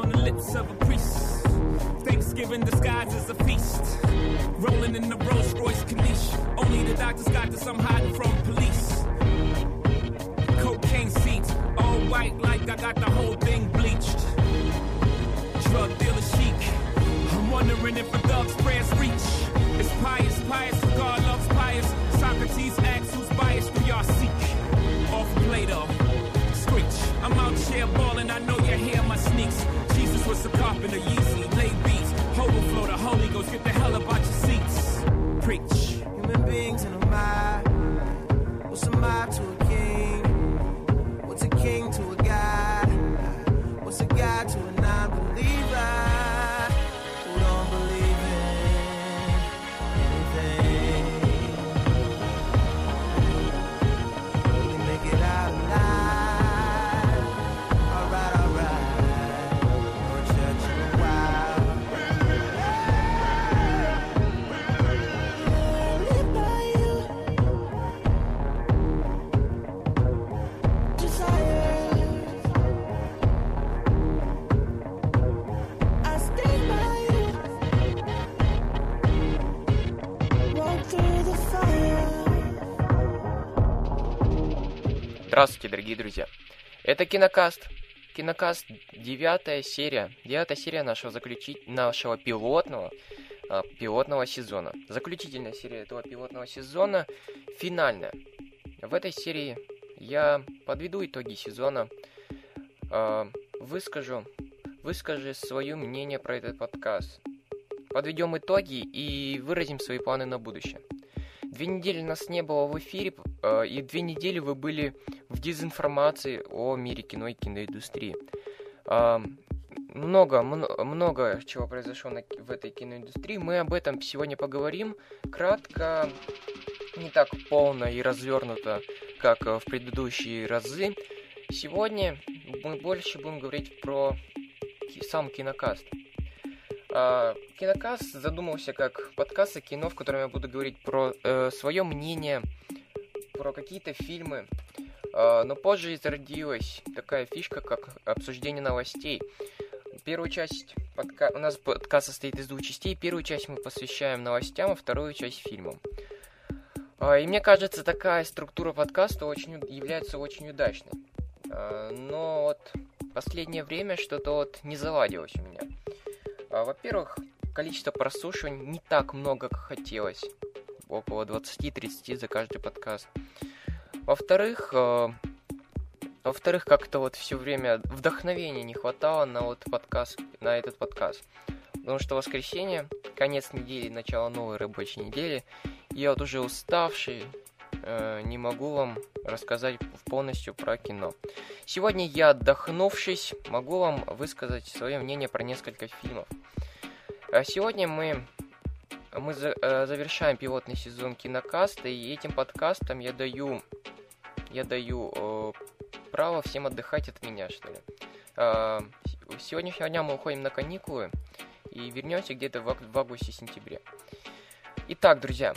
on the lips of a priest. Thanksgiving disguised as a feast. Rolling in the Rolls Royce Caniche. Only the doctors got this, I'm hiding from police. Cocaine seats, all white like I got the whole thing bleached. Drug dealer chic. I'm wondering if a thug's prayers reach. It's pious, pious, God loves pious. Socrates asks who's biased, do y'all seek? Off Plato, screech. I'm out here balling, I know you hear my sneaks. Jesus was a cop in carpenter, Yeezy, lay beats. Overflow, the Holy Ghost, get the hell up out your seats. Preach. Здравствуйте, дорогие друзья. Это Кинокаст. Кинокаст, девятая серия. Девятая серия нашего заключить... нашего пилотного а, пилотного сезона. Заключительная серия этого пилотного сезона, финальная. В этой серии я подведу итоги сезона, а, выскажу, выскажу свое мнение про этот подкаст. Подведем итоги и выразим свои планы на будущее. Две недели нас не было в эфире, э, и две недели вы были в дезинформации о мире кино и киноиндустрии. А, Много, мно- много чего произошло в этой киноиндустрии. Мы об этом сегодня поговорим. Кратко, не так полно и развернуто, как э, в предыдущие разы. Сегодня мы больше будем говорить про сам кинокаст. А, Кинокаст задумался как подкаст о кино, в котором я буду говорить про свое мнение, про какие-то фильмы. А, но позже зародилась такая фишка, как обсуждение новостей. Первую часть подка... у нас подкаст состоит из двух частей. Первую часть мы посвящаем новостям, а вторую часть фильмам. А, И мне кажется, такая структура подкаста очень является очень удачной. А, Но вот последнее время что-то вот не заладилось у меня. А, Во-первых, количество прослушиваний не так много, как хотелось. Около 20-30 за каждый подкаст. Во-вторых, э, во-вторых, как-то вот все время вдохновения не хватало на вот подкаст, на этот подкаст. Потому что воскресенье, конец недели, начало новой рабочей недели, я вот уже уставший, э, не могу вам рассказать полностью про кино. Сегодня я, отдохнувшись, могу вам высказать свое мнение про несколько фильмов. А сегодня мы, мы за- э, завершаем пилотный сезон кинокаста, и этим подкастом я даю, я даю э, право всем отдыхать от меня, что ли. А, с сегодняшнего дня мы уходим на каникулы и вернемся где-то в, в августе-сентябре. Итак, друзья,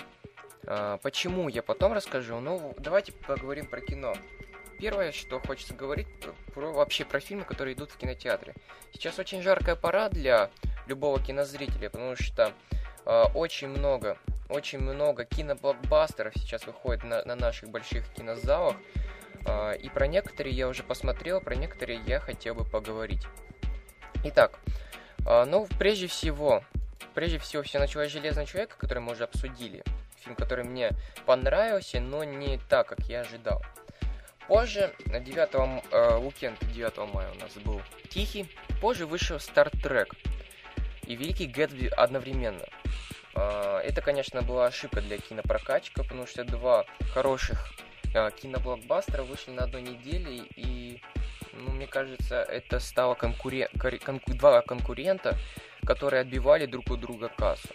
почему я потом расскажу, ну давайте поговорим про кино. Первое, что хочется говорить, про- вообще про фильмы, которые идут в кинотеатре. Сейчас очень жаркая пора для любого кинозрителя, потому что э, очень много, очень много киноблокбастеров сейчас выходит на, на наших больших кинозалах. Э, и про некоторые я уже посмотрел, про некоторые я хотел бы поговорить. Итак, э, ну, прежде всего, прежде всего, все началось с «Железного человека», который мы уже обсудили. Фильм, который мне понравился, но не так, как я ожидал. Позже, на 9 м- э, уикенд 9 мая у нас был Тихий. Позже вышел Star Trek и Великий Гэтсби одновременно. А, Это, конечно, была ошибка для кинопрокатчика, потому что два хороших а, киноблокбастера вышли на одной неделе, и, ну, мне кажется, это стало конкурен... конку- два конкурента, которые отбивали друг у друга кассу.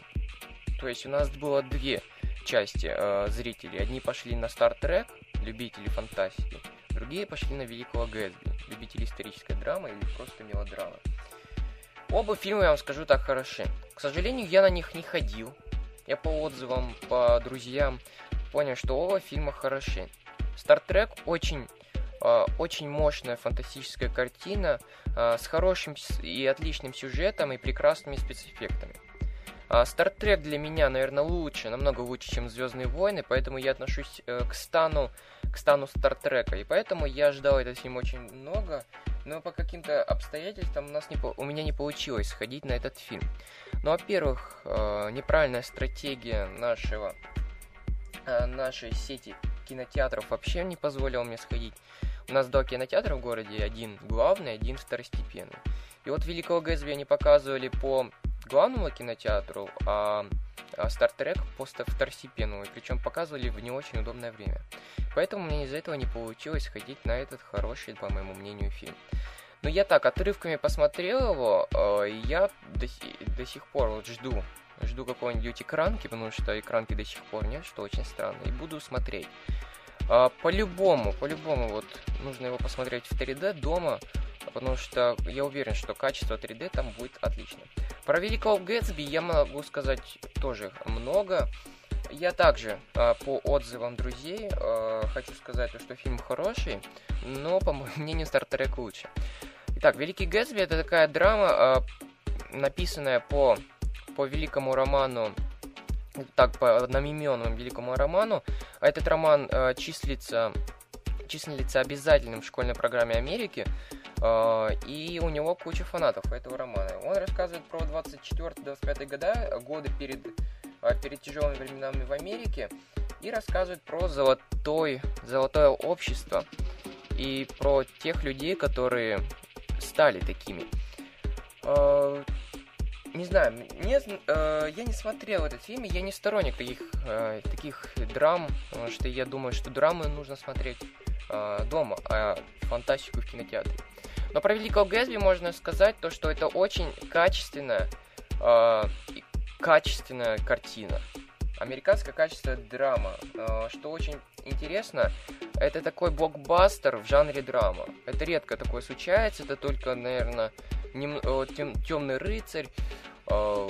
То есть у нас было две части э, зрителей. Одни пошли на Star Trek, любители фантастики, другие пошли на Великого Гэтсби, любители исторической драмы или просто мелодрамы. Оба фильма, я вам скажу так, хороши. К сожалению, я на них не ходил. Я по отзывам, по друзьям понял, что оба фильма хороши. Star Trek очень Э, очень мощная фантастическая картина э, с хорошим и отличным сюжетом и прекрасными спецэффектами. Стартрек для меня, наверное, лучше, намного лучше, чем Звездные войны, поэтому я отношусь э, к стану, к стану Стартрека, и поэтому я ждал этот фильм очень много, но по каким-то обстоятельствам у, нас не, у меня не получилось сходить на этот фильм. Ну, во-первых, э, неправильная стратегия нашего, э, нашей сети кинотеатров вообще не позволила мне сходить. У нас два кинотеатра в городе, один главный, один второстепенный. И вот Великого Гэтсби они показывали по главному кинотеатру, а, а Trek просто второстепенному, причем показывали в не очень удобное время. Поэтому мне из-за этого не получилось ходить на этот хороший, по моему мнению, фильм. Но я так, отрывками посмотрел его, э, и я до, до сих пор вот жду, жду какой-нибудь экранки, потому что экранки до сих пор нет, что очень странно, и буду смотреть. А, по-любому, по-любому, вот нужно его посмотреть в 3D дома, потому что я уверен, что качество 3D там будет отлично. Про Великого Гэтсби я могу сказать тоже много. Я также э, по отзывам друзей э, хочу сказать, что фильм хороший, но, по моему мнению, Стартрек лучше. Итак, Великий Гэтсби это такая драма, э, написанная по, по великому роману так, по одноименному великому роману. Этот роман э, числится, числится обязательным в школьной программе Америки. А, и у него куча фанатов этого романа. Он рассказывает про 24-25 года, годы перед, а, перед тяжелыми временами в Америке, и рассказывает про золотой, золотое общество и про тех людей, которые стали такими. А, не знаю, мне, я не смотрел этот фильм, я не сторонник таких, таких драм, потому что я думаю, что драмы нужно смотреть дома, а фантастику в кинотеатре. Но про Великого Гэтсби можно сказать то, что это очень качественная, э, качественная картина. Американская качественная драма. Э, что очень интересно, это такой блокбастер в жанре драма. Это редко такое случается, это только, наверное, нем, э, тем, Темный рыцарь, э,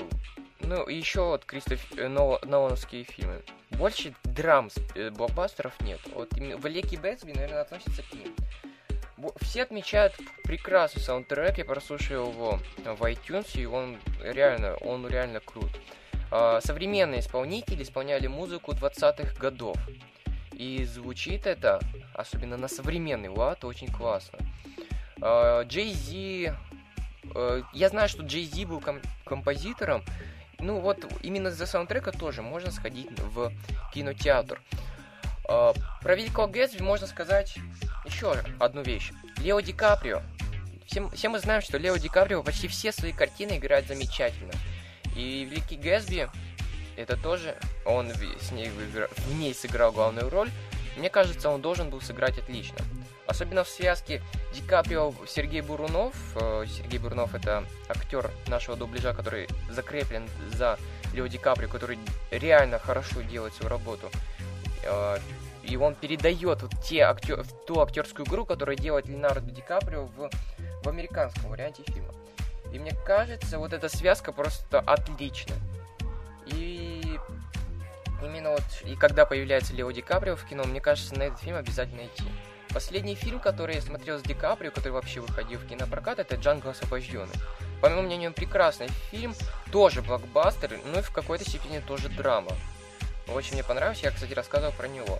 ну, еще вот Кристоф э, Нолановские фильмы. Больше драм, э, блокбастеров нет. Вот Великий Гэтсби, наверное, относится к ним. Все отмечают прекрасный саундтрек, я прослушал его в iTunes, и он реально, он реально крут. А, современные исполнители исполняли музыку 20-х годов. И звучит это, особенно на современный лад, очень классно. Джей Зи... Э, я знаю, что Джей Зи был ком- композитором. Ну вот, именно за саундтрека тоже можно сходить в кинотеатр. А, про Великого Гэтсби можно сказать еще одну вещь. Лео Ди Каприо. Все, все мы знаем, что Лео Ди Каприо почти все свои картины играет замечательно. И Великий Гэтсби, это тоже, он с ней в ней сыграл главную роль. Мне кажется, он должен был сыграть отлично. Особенно в связке Ди Каприо Сергей Бурунов. Э, Сергей Бурунов это актер нашего дубляжа, который закреплен за Лео Ди Каприо, который реально хорошо делает свою работу. Э, и он передает вот те актер, ту актерскую игру, которую делает Леонардо Ди Каприо в, в американском варианте фильма. И мне кажется, вот эта связка просто отлична. И именно вот, и когда появляется Лео Ди Каприо в кино, мне кажется, на этот фильм обязательно идти. Последний фильм, который я смотрел с Ди Каприо, который вообще выходил в кинопрокат, это «Джанго освобожденный». По моему мнению, прекрасный фильм, тоже блокбастер, но и в какой-то степени тоже драма. Очень мне понравился, я, кстати, рассказывал про него.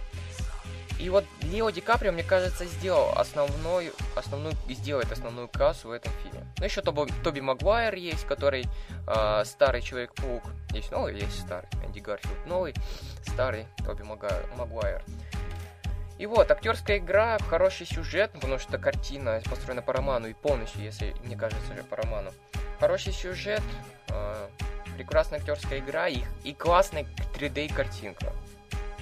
И вот Лео Ди Каприо, мне кажется, сделал основной, основную, сделает основную кассу в этом фильме. Ну, еще Тоби, Тоби Магуайр есть, который э, старый Человек-паук. Есть новый, есть старый. Энди Гарфилд новый, старый Тоби Магуайр. И вот, актерская игра, хороший сюжет, потому что картина построена по роману и полностью, если мне кажется, уже по роману. Хороший сюжет, э, прекрасная актерская игра и, и классная 3D-картинка.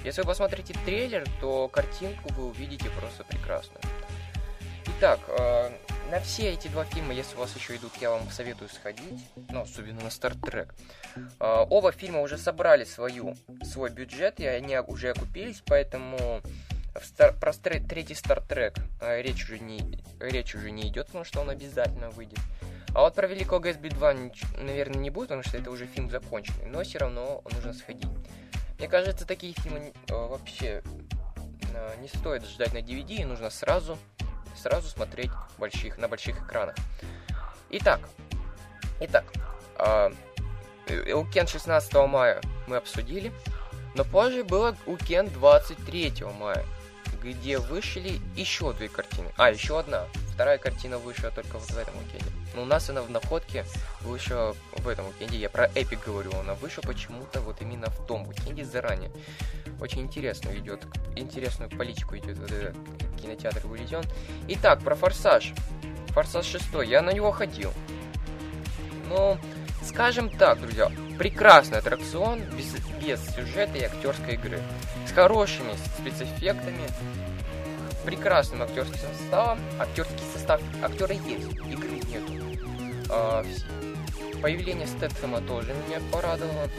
Если вы посмотрите трейлер, то картинку вы увидите просто прекрасно. Итак, э, на все эти два фильма, если у вас еще идут, я вам советую сходить, ну, особенно на Trek. Э, оба фильма уже собрали свою, свой бюджет, и они уже окупились, поэтому Стар, про стр, третий Trek э, речь, уже не, речь уже не идет, потому что он обязательно выйдет. А вот про Великого Гэтсби 2, наверное, не будет, потому что это уже фильм законченный, но все равно нужно сходить. Мне кажется, такие фильмы э, вообще э, не стоит ждать на DVD, нужно сразу сразу смотреть больших, на больших экранах. Итак, итак, э, Уикенд 16 мая мы обсудили, но позже было Уикенд 23 мая, где вышли еще две картины. А, еще одна. Вторая картина вышла только в этом уикенде. Но у нас она в находке вышла в этом уикенде. Я про Эпик говорю. Она вышла почему-то вот именно в том уикенде заранее. Очень интересно идет, интересную политику идет вот этот кинотеатр выведен. Итак, про Форсаж. Форсаж 6. Я на него ходил. Ну, скажем так, друзья, прекрасный аттракцион без, без сюжета и актерской игры. Хорошими спецэффектами, прекрасным актерским составом. Актерский состав, актеры есть, игры нет. А, появление Стэтхэма тоже меня порадовало.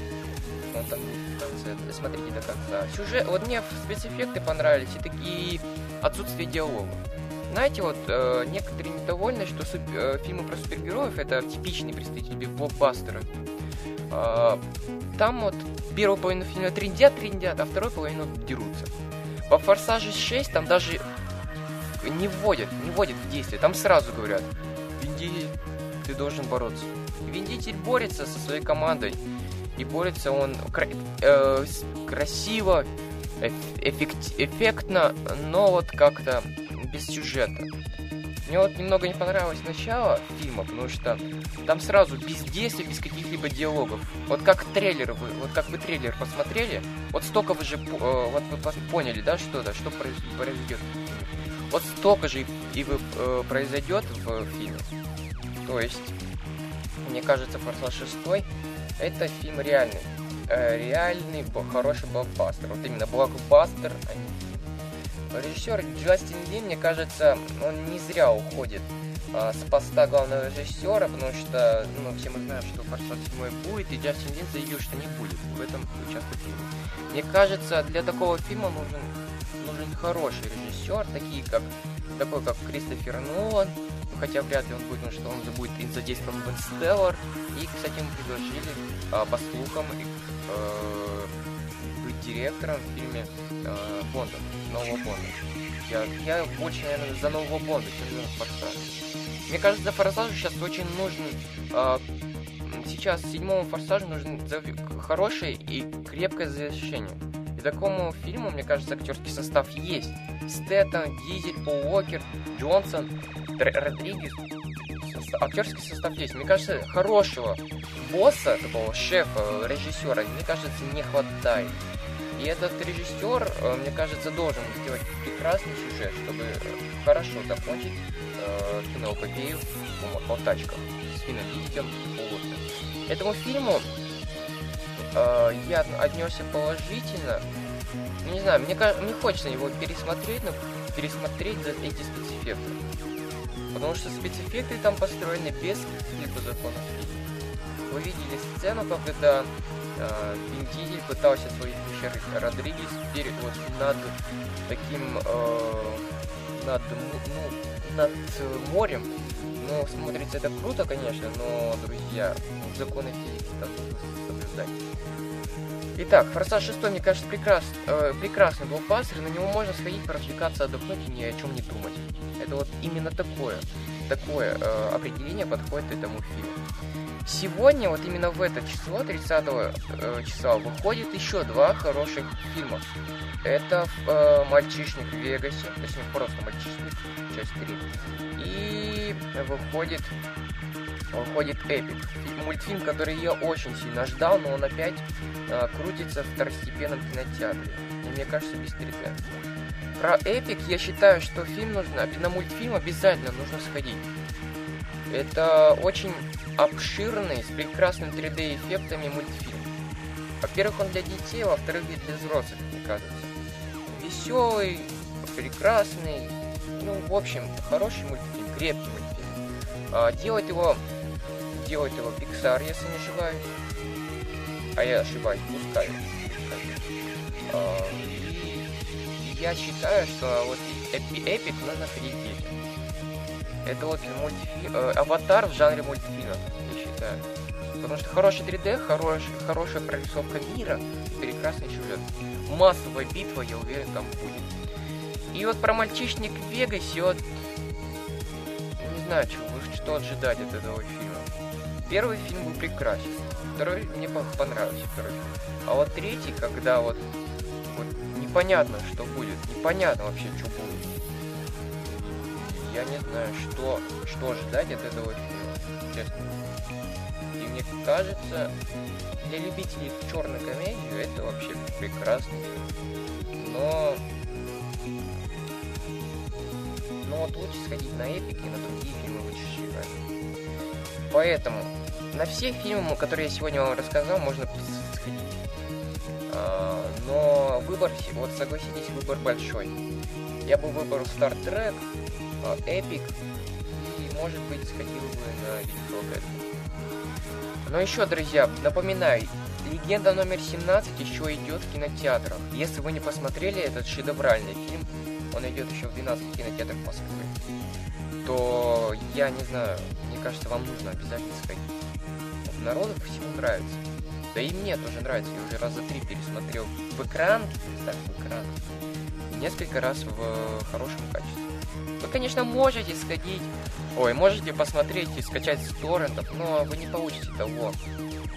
Он там в конце, смотрите до конца. Сюжет, вот мне спецэффекты понравились и такие отсутствие диалога. Знаете, вот э, некоторые недовольны, что суп, э, фильмы про супергероев это типичные представители блокбастера. Э, там вот первую половину фильма трендят, трендят, а вторую половину дерутся. По Форсаже 6 там даже не вводят, не вводят в действие. Там сразу говорят, Вин ты должен бороться. Вин Дизель борется со своей командой. И борется он кра- э, красиво, эффект, эффектно, но вот как-то без сюжета. Мне вот немного не понравилось начало фильма, потому что там сразу без действий, без каких-либо диалогов. Вот как трейлер вы, вот как вы трейлер посмотрели, вот столько вы же, э, вот вы поняли, да, что да, что произойдет. Вот столько же и вы э, произойдет в фильме. То есть, мне кажется, Форсаж 6 это фильм реальный. Э, реальный, хороший блокбастер. Вот именно блокбастер, а не Режиссер Джастин Ли, мне кажется, он не зря уходит а, с поста главного режиссера, потому что, ну, все мы знаем, что «Форсаж 7» будет, и Джастин Лин заявил, что не будет в этом участвовать фильме. Мне кажется, для такого фильма нужен, нужен хороший режиссер, такие как, такой как Кристофер Нолан, хотя вряд ли он будет, потому что он будет задействован в «Инстеллар», и, кстати, мы предложили, а, по слухам, э, быть директором в фильме э, Бонда, нового Бонда. Я, я больше, наверное, за нового Бонда, чем за Форсажа. Мне кажется, Форсажу сейчас очень нужен... Э, сейчас седьмому Форсажу нужен хорошее и крепкое завершение. И такому фильму, мне кажется, актерский состав есть. Стэттон, Дизель, Пол Уокер, Джонсон, Родригес. Актерский состав есть. Мне кажется, хорошего босса, такого шефа, режиссера, мне кажется, не хватает. И этот режиссер, э, мне кажется, должен сделать прекрасный сюжет, чтобы хорошо закончить э, киноэпопею о, о тачках с Диком и Этому фильму э, я отнесся положительно. Не знаю, мне, мне хочется его пересмотреть, но пересмотреть за эти спецэффекты. Потому что спецэффекты там построены без каких-либо законов Вы видели сцену, когда э, Вин Дизель пытался своих вечерых Родригес перед вот над таким э, над ну, над морем. Ну, смотрится это круто, конечно, но, друзья, законы физики там нужно соблюдать. Итак, Форсаж 6, мне кажется, прекрас, э, прекрасный блокбастер, на него можно сходить, поразвлекаться, отдохнуть и ни о чем не думать. Это вот именно такое, такое э, определение подходит этому фильму. Сегодня, вот именно в это число, 30 э, числа, выходит еще два хороших фильма. Это э, «Мальчишник в Вегасе», точнее, просто «Мальчишник», часть 3. И выходит, выходит «Эпик», мультфильм, который я очень сильно ждал, но он опять э, крутится в второстепенном кинотеатре. И мне кажется, без 3D. Про «Эпик» я считаю, что фильм нужно, на мультфильм обязательно нужно сходить. Это очень обширный, с прекрасным 3D-эффектами мультфильм. Во-первых, он для детей, во-вторых, для взрослых, мне кажется. Веселый, прекрасный, ну, в общем, хороший мультфильм, крепкий мультфильм. А, делать его, делать его Pixar, если не ошибаюсь. А я ошибаюсь, пускай. А, и я считаю, что вот Эпик нужно детям. Это вот мультфильм, э, аватар в жанре мультфильма, я считаю. Потому что хороший 3D, хорош, хорошая прорисовка мира, прекрасный сюжет. Массовая битва, я уверен, там будет. И вот про мальчишник в Вегасе, вот знаю, что, что ожидать от этого фильма. Первый фильм был прекрасен, второй мне понравился второй. А вот третий, когда вот, вот непонятно, что будет, непонятно вообще, что будет. Я не знаю, что, что ожидать от этого фильма, честно. И мне кажется, для любителей черной комедии это вообще прекрасный фильм. Но но вот лучше сходить на эпик и на другие фильмы лучше Поэтому на все фильмы, которые я сегодня вам рассказал, можно сходить. А, но выбор, вот согласитесь, выбор большой. Я бы выбрал Star Trek, Epic и, может быть, сходил бы на Великого. Но еще, друзья, напоминаю, Легенда номер 17 еще идет в кинотеатрах. Если вы не посмотрели этот шедевральный фильм, он идет еще в 12 кинотеатрах Москвы, то я не знаю, мне кажется, вам нужно обязательно сходить. Народу всему нравится. Да и мне тоже нравится. Я уже раза три пересмотрел в экран, так, в экран, несколько раз в хорошем качестве. Вы, конечно, можете сходить, ой, можете посмотреть и скачать с торрентов, но вы не получите того,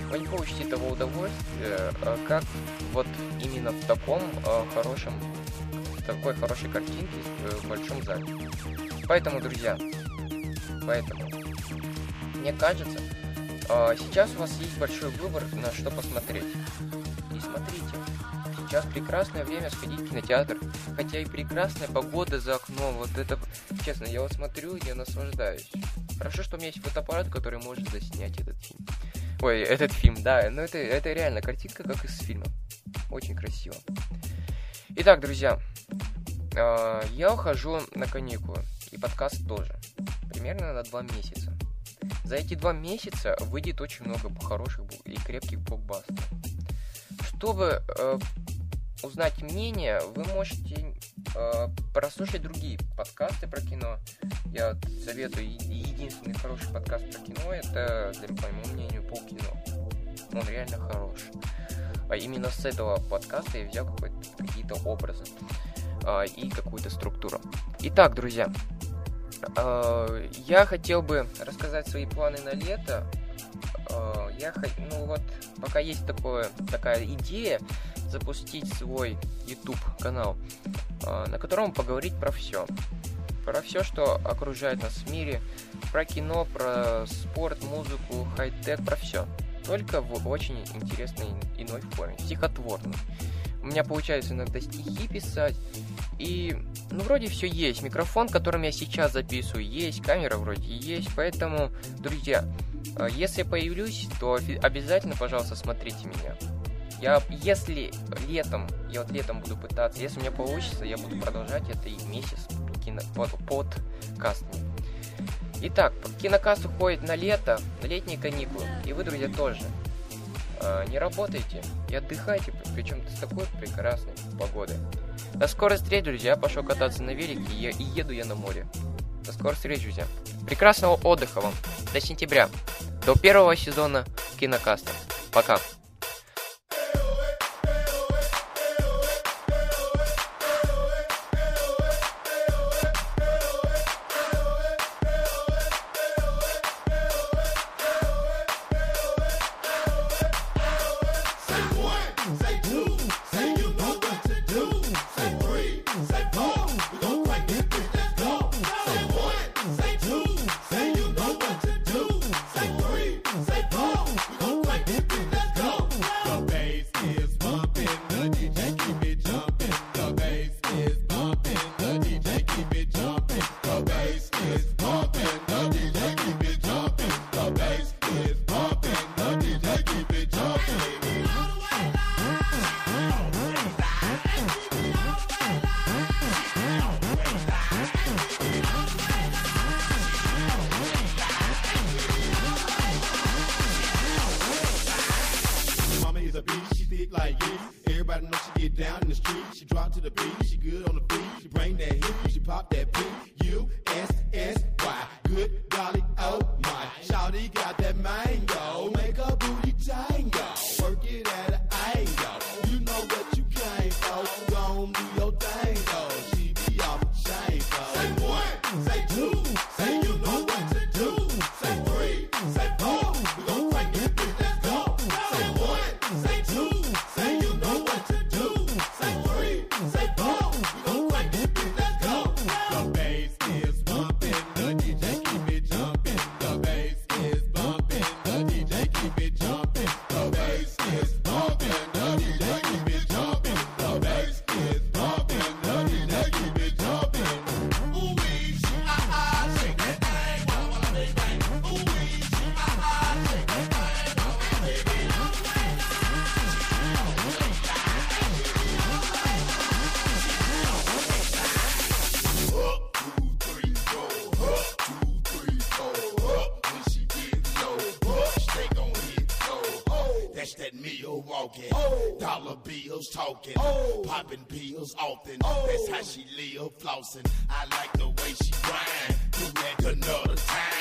вы не получите того удовольствия, э, как вот именно в таком э, хорошем такой хорошей картинки в большом зале. Поэтому, друзья, поэтому, мне кажется, сейчас у вас есть большой выбор, на что посмотреть. И смотрите, сейчас прекрасное время сходить в кинотеатр, хотя и прекрасная погода за окном, вот это, честно, я вот смотрю, я наслаждаюсь. Хорошо, что у меня есть фотоаппарат, который может заснять этот фильм. Ой, этот фильм, да, но это, это реально картинка, как из фильма. Очень красиво. Итак, друзья, а, я ухожу на каникулы, и подкаст тоже. Примерно на два месяца. За эти два месяца выйдет очень много хороших и крепких блокбастеров. Чтобы э, узнать мнение, вы можете э, прослушать другие подкасты про кино. Я советую единственный хороший подкаст про кино это, для, по моему мнению, полкино. Он реально хорош. А именно с этого подкаста я взял какие-то образы э, и какую-то структуру. Итак, друзья, я хотел бы рассказать свои планы на лето. Э, я ну вот, пока есть такое, такая идея запустить свой YouTube канал, э, на котором поговорить про все. Про все, что окружает нас в мире, про кино, про спорт, музыку, хай-тек, про все. Только в очень интересной иной форме, стихотворной. У меня получается иногда стихи писать. И, ну, вроде все есть. Микрофон, которым я сейчас записываю, есть. Камера вроде есть. Поэтому, друзья, э, если появлюсь, то обязательно, пожалуйста, смотрите меня. Я, если летом, я вот летом буду пытаться, если у меня получится, я буду продолжать это и месяц кино, под, подкастами. Итак, кинокаст уходит на лето, на летние каникулы. И вы, друзья, тоже. Э, не работайте и отдыхайте, причем с такой прекрасной погодой. До скорой встречи, друзья. Я пошел кататься на велике и еду я на море. До скорой встречи, друзья. Прекрасного отдыха вам. До сентября. До первого сезона кинокаста. Пока. Meal walking. Oh. Dollar bills talking. Oh. Popping pills often. Oh. That's how she live flossing. I like the way she grind. Do that another time.